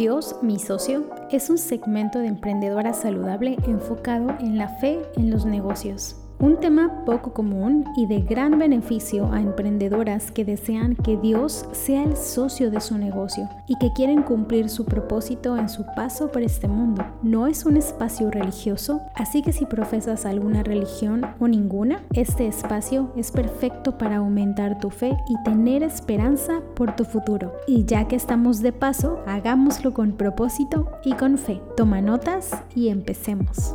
Dios, mi socio, es un segmento de emprendedora saludable enfocado en la fe en los negocios. Un tema poco común y de gran beneficio a emprendedoras que desean que Dios sea el socio de su negocio y que quieren cumplir su propósito en su paso por este mundo. No es un espacio religioso, así que si profesas alguna religión o ninguna, este espacio es perfecto para aumentar tu fe y tener esperanza por tu futuro. Y ya que estamos de paso, hagámoslo con propósito y con fe. Toma notas y empecemos.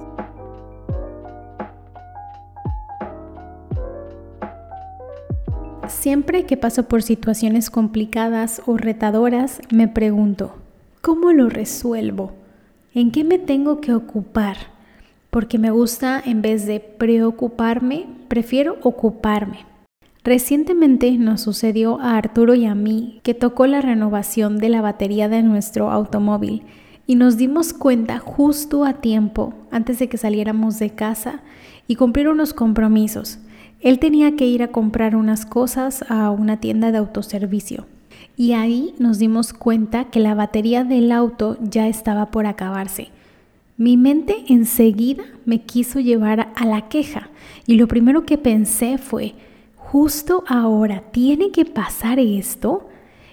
Siempre que paso por situaciones complicadas o retadoras, me pregunto, ¿cómo lo resuelvo? ¿En qué me tengo que ocupar? Porque me gusta, en vez de preocuparme, prefiero ocuparme. Recientemente nos sucedió a Arturo y a mí que tocó la renovación de la batería de nuestro automóvil y nos dimos cuenta justo a tiempo antes de que saliéramos de casa y cumplir unos compromisos. Él tenía que ir a comprar unas cosas a una tienda de autoservicio. Y ahí nos dimos cuenta que la batería del auto ya estaba por acabarse. Mi mente enseguida me quiso llevar a la queja y lo primero que pensé fue, justo ahora tiene que pasar esto.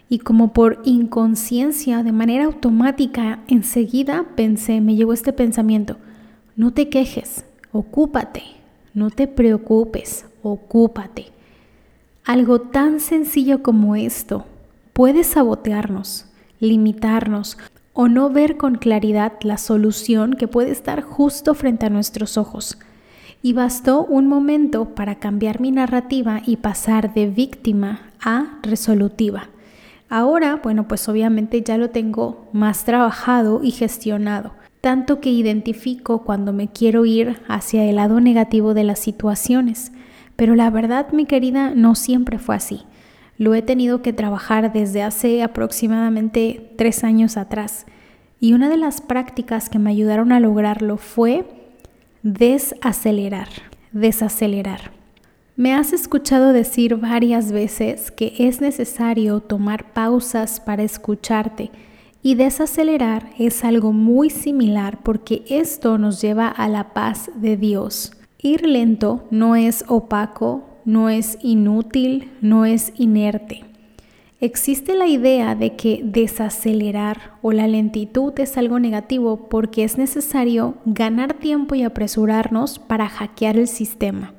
Y como por inconsciencia, de manera automática, enseguida pensé, me llegó este pensamiento, no te quejes, ocúpate, no te preocupes, ocúpate. Algo tan sencillo como esto puede sabotearnos, limitarnos o no ver con claridad la solución que puede estar justo frente a nuestros ojos. Y bastó un momento para cambiar mi narrativa y pasar de víctima a resolutiva. Ahora, bueno, pues obviamente ya lo tengo más trabajado y gestionado, tanto que identifico cuando me quiero ir hacia el lado negativo de las situaciones pero la verdad, mi querida, no siempre fue así. Lo he tenido que trabajar desde hace aproximadamente tres años atrás. Y una de las prácticas que me ayudaron a lograrlo fue desacelerar, desacelerar. Me has escuchado decir varias veces que es necesario tomar pausas para escucharte y desacelerar es algo muy similar porque esto nos lleva a la paz de Dios. Ir lento no es opaco, no es inútil, no es inerte. Existe la idea de que desacelerar o la lentitud es algo negativo porque es necesario ganar tiempo y apresurarnos para hackear el sistema.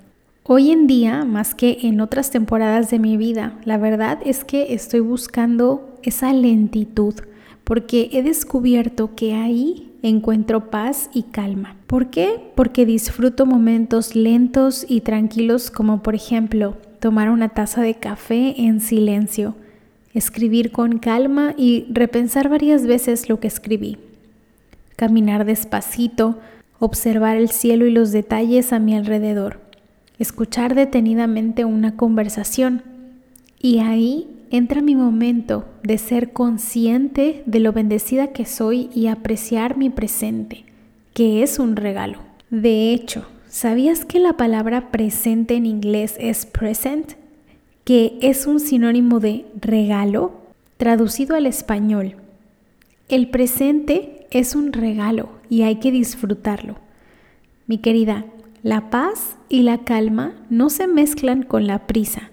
Hoy en día, más que en otras temporadas de mi vida, la verdad es que estoy buscando esa lentitud porque he descubierto que ahí encuentro paz y calma. ¿Por qué? Porque disfruto momentos lentos y tranquilos como por ejemplo tomar una taza de café en silencio, escribir con calma y repensar varias veces lo que escribí, caminar despacito, observar el cielo y los detalles a mi alrededor, escuchar detenidamente una conversación y ahí entra mi momento de ser consciente de lo bendecida que soy y apreciar mi presente, que es un regalo. De hecho, ¿sabías que la palabra presente en inglés es present? Que es un sinónimo de regalo, traducido al español. El presente es un regalo y hay que disfrutarlo. Mi querida, la paz y la calma no se mezclan con la prisa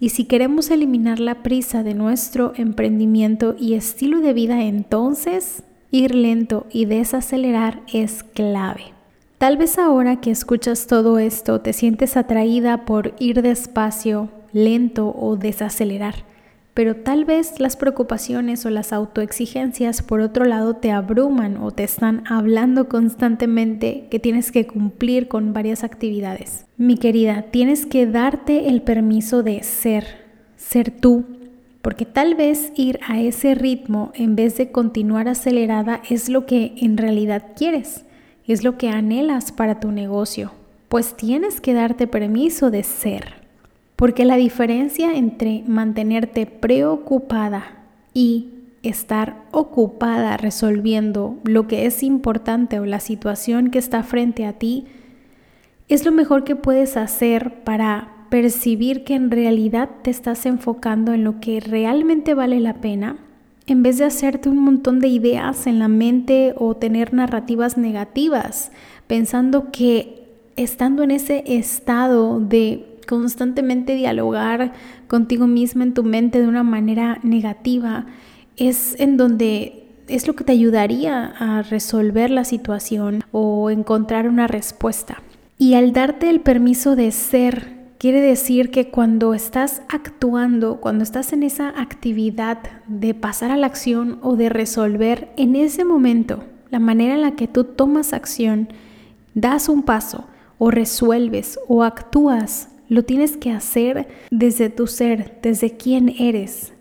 y si queremos eliminar la prisa de nuestro emprendimiento y estilo de vida, entonces ir lento y desacelerar es clave. Tal vez ahora que escuchas todo esto te sientes atraída por ir despacio, lento o desacelerar pero tal vez las preocupaciones o las autoexigencias por otro lado te abruman o te están hablando constantemente que tienes que cumplir con varias actividades. Mi querida, tienes que darte el permiso de ser, ser tú, porque tal vez ir a ese ritmo en vez de continuar acelerada es lo que en realidad quieres, es lo que anhelas para tu negocio, pues tienes que darte permiso de ser. Porque la diferencia entre mantenerte preocupada y estar ocupada resolviendo lo que es importante o la situación que está frente a ti es lo mejor que puedes hacer para percibir que en realidad te estás enfocando en lo que realmente vale la pena, en vez de hacerte un montón de ideas en la mente o tener narrativas negativas, pensando que estando en ese estado de constantemente dialogar contigo misma en tu mente de una manera negativa, es en donde es lo que te ayudaría a resolver la situación o encontrar una respuesta. Y al darte el permiso de ser Quiere decir que cuando estás actuando, cuando estás en esa actividad de pasar a la acción o de resolver, en ese momento, la manera en la que tú tomas acción, das un paso o resuelves o actúas, lo tienes que hacer desde tu ser, desde quién eres,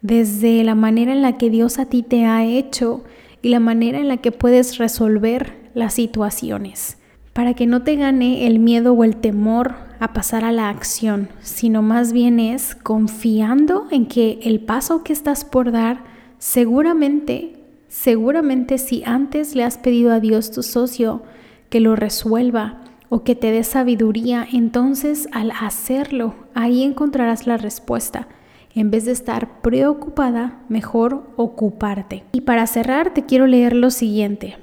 desde la manera en la que Dios a ti te ha hecho y la manera en la que puedes resolver las situaciones para que no te gane el miedo o el temor a pasar a la acción, sino más bien es confiando en que el paso que estás por dar, seguramente, seguramente si antes le has pedido a Dios tu socio que lo resuelva o que te dé sabiduría, entonces al hacerlo, ahí encontrarás la respuesta. En vez de estar preocupada, mejor ocuparte. Y para cerrar, te quiero leer lo siguiente.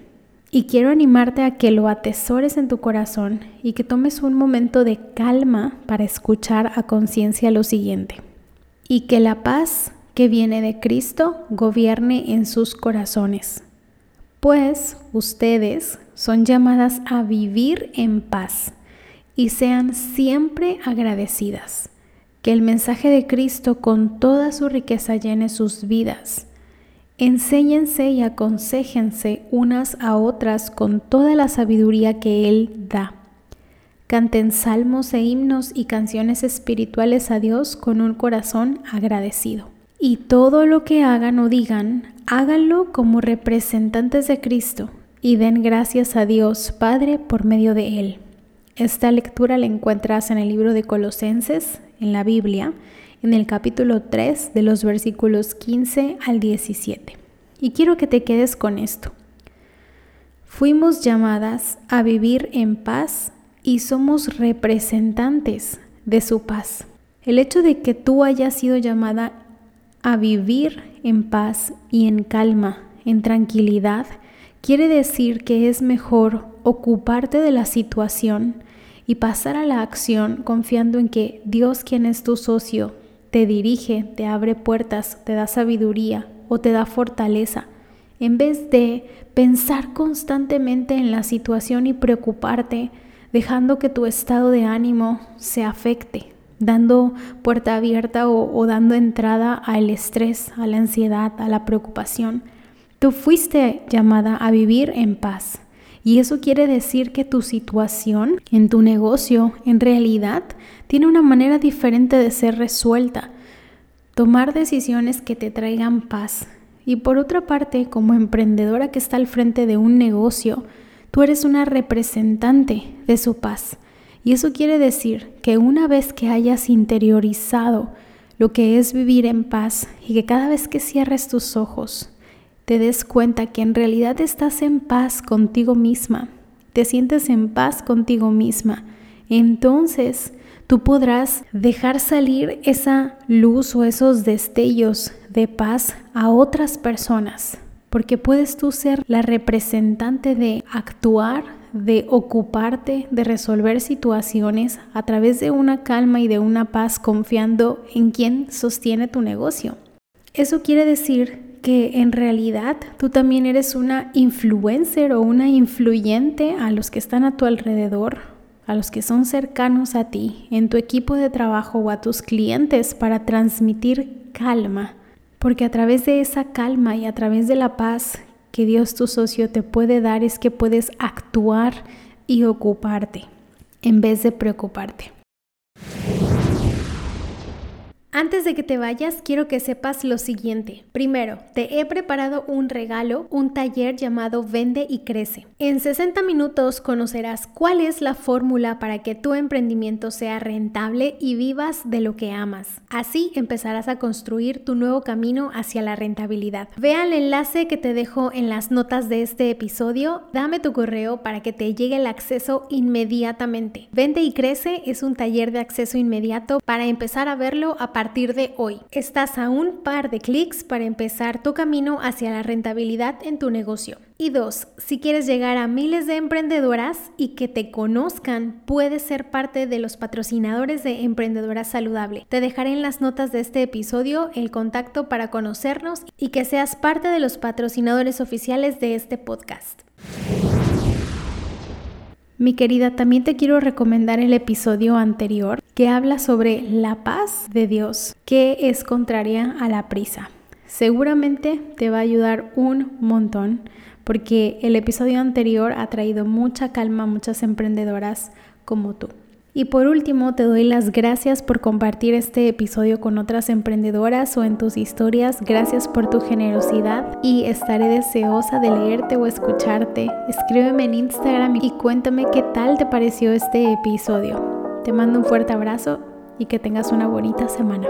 Y quiero animarte a que lo atesores en tu corazón y que tomes un momento de calma para escuchar a conciencia lo siguiente. Y que la paz que viene de Cristo gobierne en sus corazones. Pues ustedes son llamadas a vivir en paz y sean siempre agradecidas. Que el mensaje de Cristo con toda su riqueza llene sus vidas Enséñense y aconsejense unas a otras con toda la sabiduría que Él da. Canten salmos e himnos y canciones espirituales a Dios con un corazón agradecido. Y todo lo que hagan o digan, háganlo como representantes de Cristo y den gracias a Dios Padre por medio de Él. Esta lectura la encuentras en el libro de Colosenses, en la Biblia, en el capítulo 3 de los versículos 15 al 17. Y quiero que te quedes con esto. Fuimos llamadas a vivir en paz y somos representantes de su paz. El hecho de que tú hayas sido llamada a vivir en paz y en calma, en tranquilidad, quiere decir que es mejor ocuparte de la situación y pasar a la acción confiando en que Dios, quien es tu socio, te dirige, te abre puertas, te da sabiduría o te da fortaleza, en vez de pensar constantemente en la situación y preocuparte, dejando que tu estado de ánimo se afecte, dando puerta abierta o, o dando entrada al estrés, a la ansiedad, a la preocupación. Tú fuiste llamada a vivir en paz. Y eso quiere decir que tu situación en tu negocio en realidad tiene una manera diferente de ser resuelta. Tomar decisiones que te traigan paz. Y por otra parte, como emprendedora que está al frente de un negocio, tú eres una representante de su paz. Y eso quiere decir que una vez que hayas interiorizado lo que es vivir en paz y que cada vez que cierres tus ojos te des cuenta que en realidad estás en paz contigo misma, te sientes en paz contigo misma, entonces tú podrás dejar salir esa luz o esos destellos de paz a otras personas, porque puedes tú ser la representante de actuar, de ocuparte, de resolver situaciones a través de una calma y de una paz confiando en quien sostiene tu negocio. Eso quiere decir que en realidad tú también eres una influencer o una influyente a los que están a tu alrededor, a los que son cercanos a ti, en tu equipo de trabajo o a tus clientes para transmitir calma. Porque a través de esa calma y a través de la paz que Dios tu socio te puede dar es que puedes actuar y ocuparte en vez de preocuparte. Antes de que te vayas, quiero que sepas lo siguiente. Primero, te he preparado un regalo, un taller llamado Vende y Crece. En 60 minutos conocerás cuál es la fórmula para que tu emprendimiento sea rentable y vivas de lo que amas. Así empezarás a construir tu nuevo camino hacia la rentabilidad. Ve al enlace que te dejo en las notas de este episodio, dame tu correo para que te llegue el acceso inmediatamente. Vende y Crece es un taller de acceso inmediato para empezar a verlo a partir partir de hoy. Estás a un par de clics para empezar tu camino hacia la rentabilidad en tu negocio. Y dos, si quieres llegar a miles de emprendedoras y que te conozcan, puedes ser parte de los patrocinadores de Emprendedora Saludable. Te dejaré en las notas de este episodio el contacto para conocernos y que seas parte de los patrocinadores oficiales de este podcast. Mi querida, también te quiero recomendar el episodio anterior que habla sobre la paz de Dios, que es contraria a la prisa. Seguramente te va a ayudar un montón porque el episodio anterior ha traído mucha calma a muchas emprendedoras como tú. Y por último, te doy las gracias por compartir este episodio con otras emprendedoras o en tus historias. Gracias por tu generosidad y estaré deseosa de leerte o escucharte. Escríbeme en Instagram y cuéntame qué tal te pareció este episodio. Te mando un fuerte abrazo y que tengas una bonita semana.